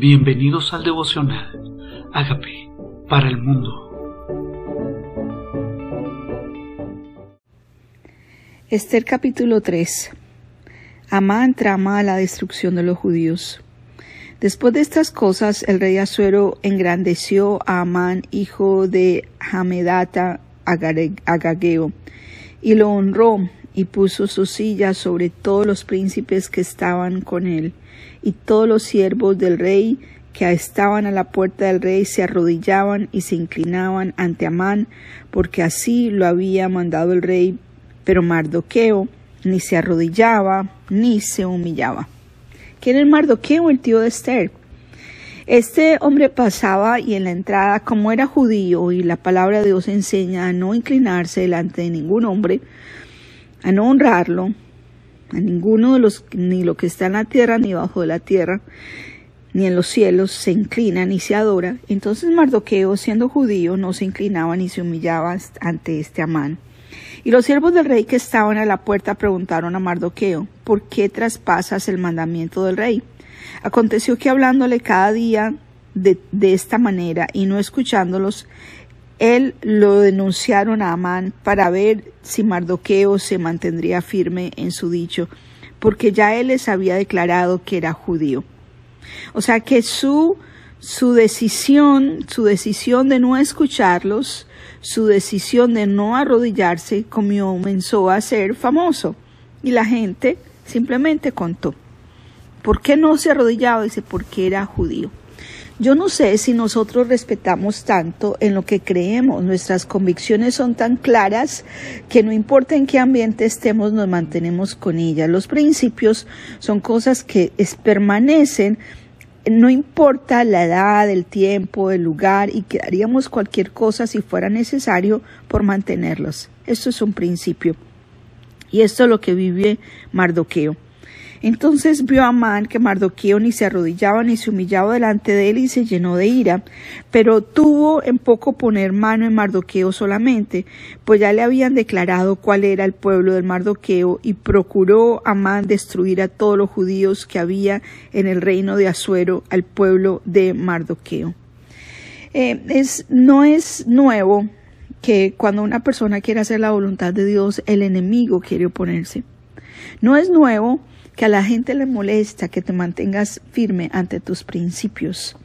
Bienvenidos al devocional. Hágame para el mundo. Esther capítulo 3. Amán trama la destrucción de los judíos. Después de estas cosas, el rey Asuero engrandeció a Amán, hijo de Hamedata Agageo, y lo honró y puso su silla sobre todos los príncipes que estaban con él y todos los siervos del rey que estaban a la puerta del rey se arrodillaban y se inclinaban ante Amán, porque así lo había mandado el rey, pero Mardoqueo ni se arrodillaba ni se humillaba. ¿Quién es Mardoqueo, el tío de Esther? Este hombre pasaba y en la entrada, como era judío y la palabra de Dios enseña a no inclinarse delante de ningún hombre, a no honrarlo, a ninguno de los, ni lo que está en la tierra ni bajo de la tierra, ni en los cielos se inclina ni se adora. Entonces Mardoqueo, siendo judío, no se inclinaba ni se humillaba ante este Amán. Y los siervos del rey que estaban a la puerta preguntaron a Mardoqueo, ¿por qué traspasas el mandamiento del rey? Aconteció que hablándole cada día de, de esta manera y no escuchándolos, él lo denunciaron a Amán para ver si Mardoqueo se mantendría firme en su dicho, porque ya él les había declarado que era judío. O sea que su, su decisión, su decisión de no escucharlos, su decisión de no arrodillarse comenzó a ser famoso y la gente simplemente contó. ¿Por qué no se arrodillaba? Dice, porque era judío. Yo no sé si nosotros respetamos tanto en lo que creemos, nuestras convicciones son tan claras que no importa en qué ambiente estemos, nos mantenemos con ellas. Los principios son cosas que permanecen, no importa la edad, el tiempo, el lugar, y que haríamos cualquier cosa si fuera necesario por mantenerlos. Esto es un principio. Y esto es lo que vive Mardoqueo. Entonces vio a Amán que Mardoqueo ni se arrodillaba ni se humillaba delante de él y se llenó de ira, pero tuvo en poco poner mano en Mardoqueo solamente, pues ya le habían declarado cuál era el pueblo del Mardoqueo y procuró Amán destruir a todos los judíos que había en el reino de Asuero, al pueblo de Mardoqueo. Eh, es, no es nuevo que cuando una persona quiere hacer la voluntad de Dios, el enemigo quiere oponerse. No es nuevo que a la gente le molesta que te mantengas firme ante tus principios.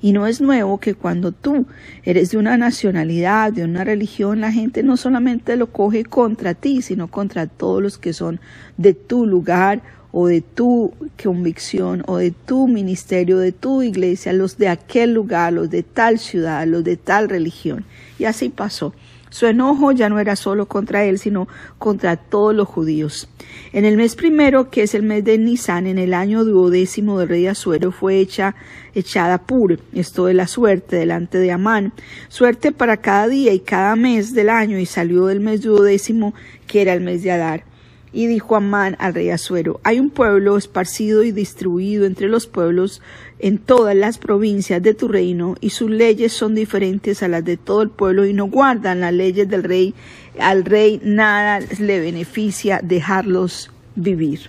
Y no es nuevo que cuando tú eres de una nacionalidad, de una religión, la gente no solamente lo coge contra ti, sino contra todos los que son de tu lugar o de tu convicción o de tu ministerio, de tu iglesia, los de aquel lugar, los de tal ciudad, los de tal religión. Y así pasó. Su enojo ya no era solo contra él, sino contra todos los judíos. En el mes primero, que es el mes de Nisan, en el año duodécimo del rey Asuero, fue hecha, echada Pur, esto de la suerte, delante de Amán, suerte para cada día y cada mes del año, y salió del mes duodécimo, que era el mes de Adar. Y dijo Amán al rey Asuero, hay un pueblo esparcido y distribuido entre los pueblos en todas las provincias de tu reino, y sus leyes son diferentes a las de todo el pueblo, y no guardan las leyes del rey. Al rey nada le beneficia dejarlos vivir.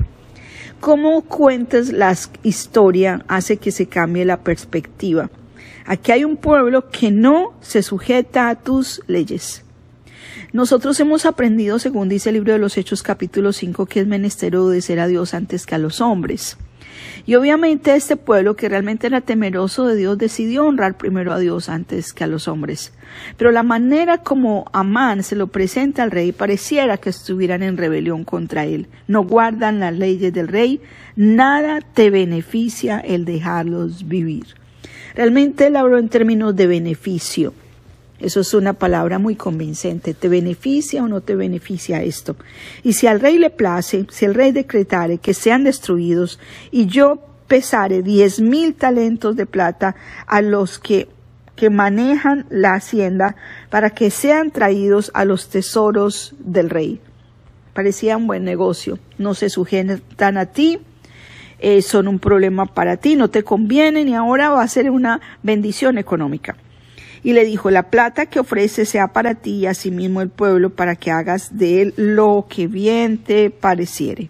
Cómo cuentas la historia hace que se cambie la perspectiva. Aquí hay un pueblo que no se sujeta a tus leyes. Nosotros hemos aprendido, según dice el libro de los Hechos capítulo 5, que es menester obedecer a Dios antes que a los hombres. Y obviamente este pueblo que realmente era temeroso de Dios decidió honrar primero a Dios antes que a los hombres. Pero la manera como Amán se lo presenta al rey pareciera que estuvieran en rebelión contra él. No guardan las leyes del rey, nada te beneficia el dejarlos vivir. Realmente él habló en términos de beneficio. Eso es una palabra muy convincente. ¿Te beneficia o no te beneficia esto? Y si al rey le place, si el rey decretare que sean destruidos, y yo pesare diez mil talentos de plata a los que, que manejan la hacienda para que sean traídos a los tesoros del rey. Parecía un buen negocio. No se sujetan a ti, eh, son un problema para ti, no te convienen y ahora va a ser una bendición económica y le dijo, la plata que ofrece sea para ti y asimismo el pueblo para que hagas de él lo que bien te pareciere.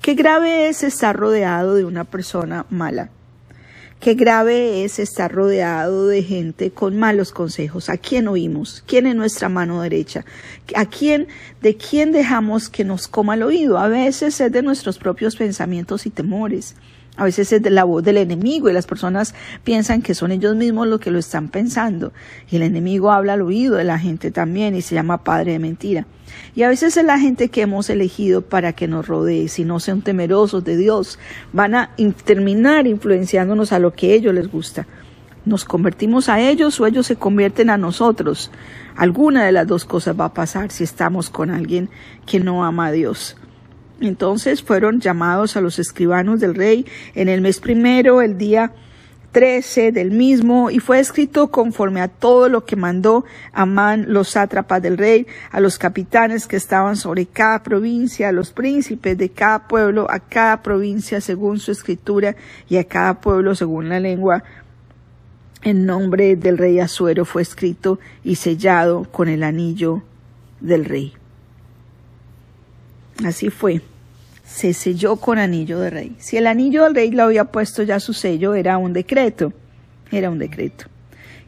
Qué grave es estar rodeado de una persona mala. Qué grave es estar rodeado de gente con malos consejos. ¿A quién oímos? ¿Quién es nuestra mano derecha? ¿A quién, de quién dejamos que nos coma el oído? A veces es de nuestros propios pensamientos y temores. A veces es la voz del enemigo y las personas piensan que son ellos mismos los que lo están pensando. Y el enemigo habla al oído de la gente también y se llama padre de mentira. Y a veces es la gente que hemos elegido para que nos rodee, si no sean temerosos de Dios, van a terminar influenciándonos a lo que a ellos les gusta. Nos convertimos a ellos o ellos se convierten a nosotros. Alguna de las dos cosas va a pasar si estamos con alguien que no ama a Dios. Entonces fueron llamados a los escribanos del rey en el mes primero, el día 13 del mismo, y fue escrito conforme a todo lo que mandó Amán los sátrapas del rey, a los capitanes que estaban sobre cada provincia, a los príncipes de cada pueblo, a cada provincia según su escritura, y a cada pueblo según la lengua. En nombre del rey Azuero fue escrito y sellado con el anillo del rey. Así fue. Se selló con anillo de rey. Si el anillo del rey lo había puesto ya su sello, era un decreto. Era un decreto.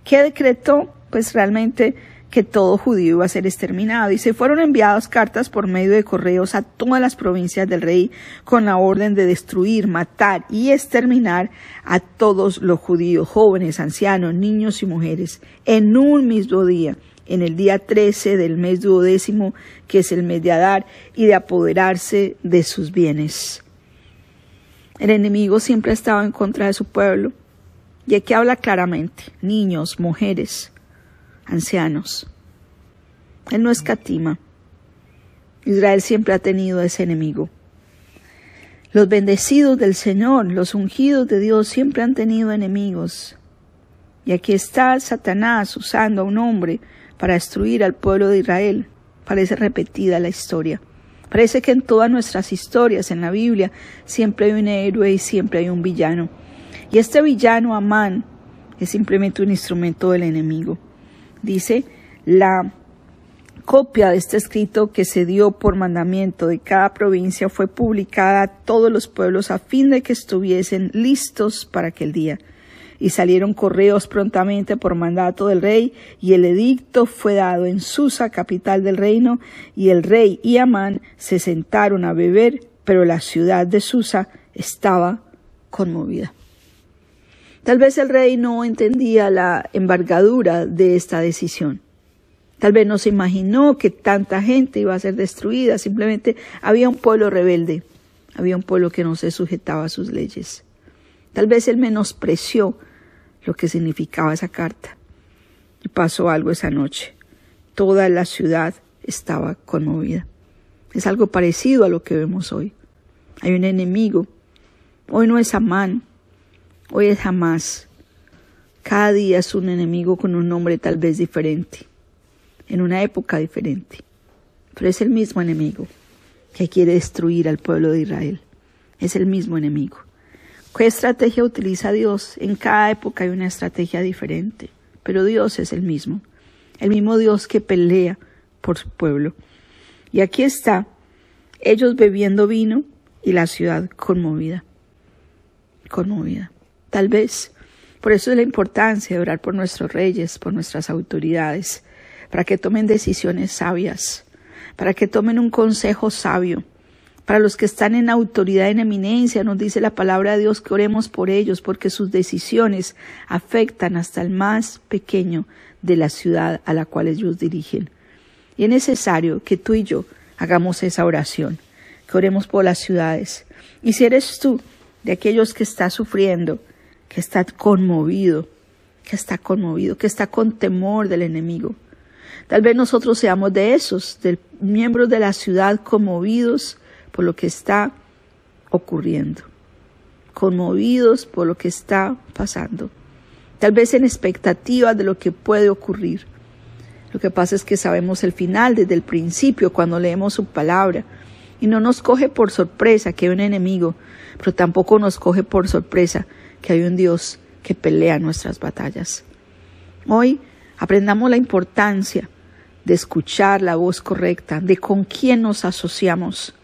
¿Qué decreto? Pues realmente que todo judío iba a ser exterminado y se fueron enviadas cartas por medio de correos a todas las provincias del rey con la orden de destruir, matar y exterminar a todos los judíos, jóvenes, ancianos, niños y mujeres, en un mismo día en el día 13 del mes duodécimo, que es el mes de Adar, y de apoderarse de sus bienes. El enemigo siempre ha estado en contra de su pueblo, y aquí habla claramente, niños, mujeres, ancianos. Él no escatima. Israel siempre ha tenido ese enemigo. Los bendecidos del Señor, los ungidos de Dios siempre han tenido enemigos. Y aquí está Satanás usando a un hombre para destruir al pueblo de Israel. Parece repetida la historia. Parece que en todas nuestras historias en la Biblia siempre hay un héroe y siempre hay un villano. Y este villano, Amán, es simplemente un instrumento del enemigo. Dice la copia de este escrito que se dio por mandamiento de cada provincia fue publicada a todos los pueblos a fin de que estuviesen listos para aquel día y salieron correos prontamente por mandato del rey, y el edicto fue dado en Susa, capital del reino, y el rey y Amán se sentaron a beber, pero la ciudad de Susa estaba conmovida. Tal vez el rey no entendía la embargadura de esta decisión. Tal vez no se imaginó que tanta gente iba a ser destruida, simplemente había un pueblo rebelde, había un pueblo que no se sujetaba a sus leyes. Tal vez él menospreció lo que significaba esa carta. Y pasó algo esa noche. Toda la ciudad estaba conmovida. Es algo parecido a lo que vemos hoy. Hay un enemigo. Hoy no es Amán, hoy es jamás. Cada día es un enemigo con un nombre tal vez diferente, en una época diferente. Pero es el mismo enemigo que quiere destruir al pueblo de Israel. Es el mismo enemigo. ¿Qué estrategia utiliza Dios? En cada época hay una estrategia diferente, pero Dios es el mismo, el mismo Dios que pelea por su pueblo. Y aquí está, ellos bebiendo vino y la ciudad conmovida, conmovida. Tal vez, por eso es la importancia de orar por nuestros reyes, por nuestras autoridades, para que tomen decisiones sabias, para que tomen un consejo sabio, para los que están en autoridad, en eminencia, nos dice la palabra de Dios que oremos por ellos, porque sus decisiones afectan hasta el más pequeño de la ciudad a la cual ellos dirigen. Y es necesario que tú y yo hagamos esa oración, que oremos por las ciudades. Y si eres tú de aquellos que está sufriendo, que está conmovido, que está conmovido, que está con temor del enemigo, tal vez nosotros seamos de esos, de miembros de la ciudad conmovidos por lo que está ocurriendo, conmovidos por lo que está pasando, tal vez en expectativa de lo que puede ocurrir. Lo que pasa es que sabemos el final desde el principio cuando leemos su palabra. Y no nos coge por sorpresa que hay un enemigo, pero tampoco nos coge por sorpresa que hay un Dios que pelea nuestras batallas. Hoy aprendamos la importancia de escuchar la voz correcta, de con quién nos asociamos,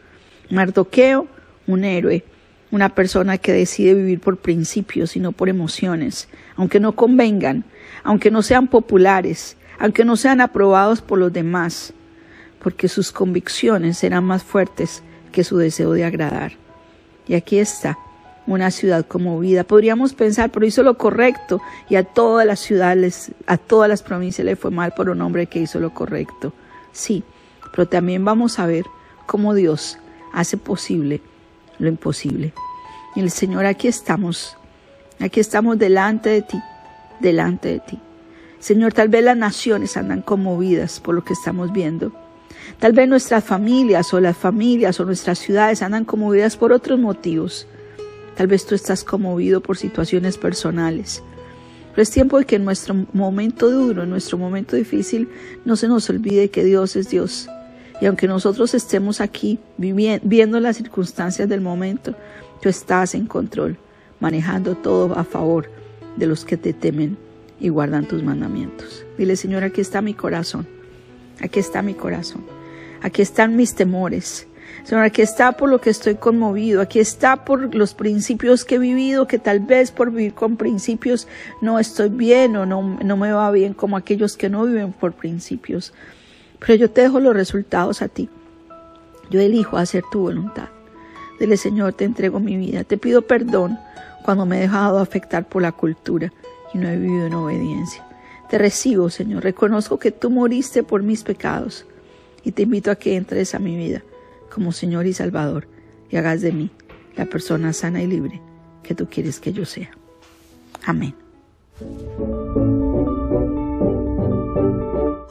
Mardoqueo, un héroe, una persona que decide vivir por principios y no por emociones, aunque no convengan, aunque no sean populares, aunque no sean aprobados por los demás, porque sus convicciones serán más fuertes que su deseo de agradar. Y aquí está, una ciudad conmovida. Podríamos pensar, pero hizo lo correcto y a todas las ciudades, a todas las provincias le fue mal por un hombre que hizo lo correcto. Sí, pero también vamos a ver cómo Dios hace posible lo imposible. Y el Señor, aquí estamos, aquí estamos delante de ti, delante de ti. Señor, tal vez las naciones andan conmovidas por lo que estamos viendo. Tal vez nuestras familias o las familias o nuestras ciudades andan conmovidas por otros motivos. Tal vez tú estás conmovido por situaciones personales. Pero es tiempo de que en nuestro momento duro, en nuestro momento difícil, no se nos olvide que Dios es Dios. Y aunque nosotros estemos aquí viendo las circunstancias del momento, tú estás en control, manejando todo a favor de los que te temen y guardan tus mandamientos. Dile, Señor, aquí está mi corazón. Aquí está mi corazón. Aquí están mis temores. Señor, aquí está por lo que estoy conmovido, aquí está por los principios que he vivido, que tal vez por vivir con principios no estoy bien o no, no me va bien como aquellos que no viven por principios. Pero yo te dejo los resultados a ti. Yo elijo hacer tu voluntad. Dile, Señor, te entrego mi vida. Te pido perdón cuando me he dejado afectar por la cultura y no he vivido en obediencia. Te recibo, Señor. Reconozco que tú moriste por mis pecados y te invito a que entres a mi vida como Señor y Salvador y hagas de mí la persona sana y libre que tú quieres que yo sea. Amén.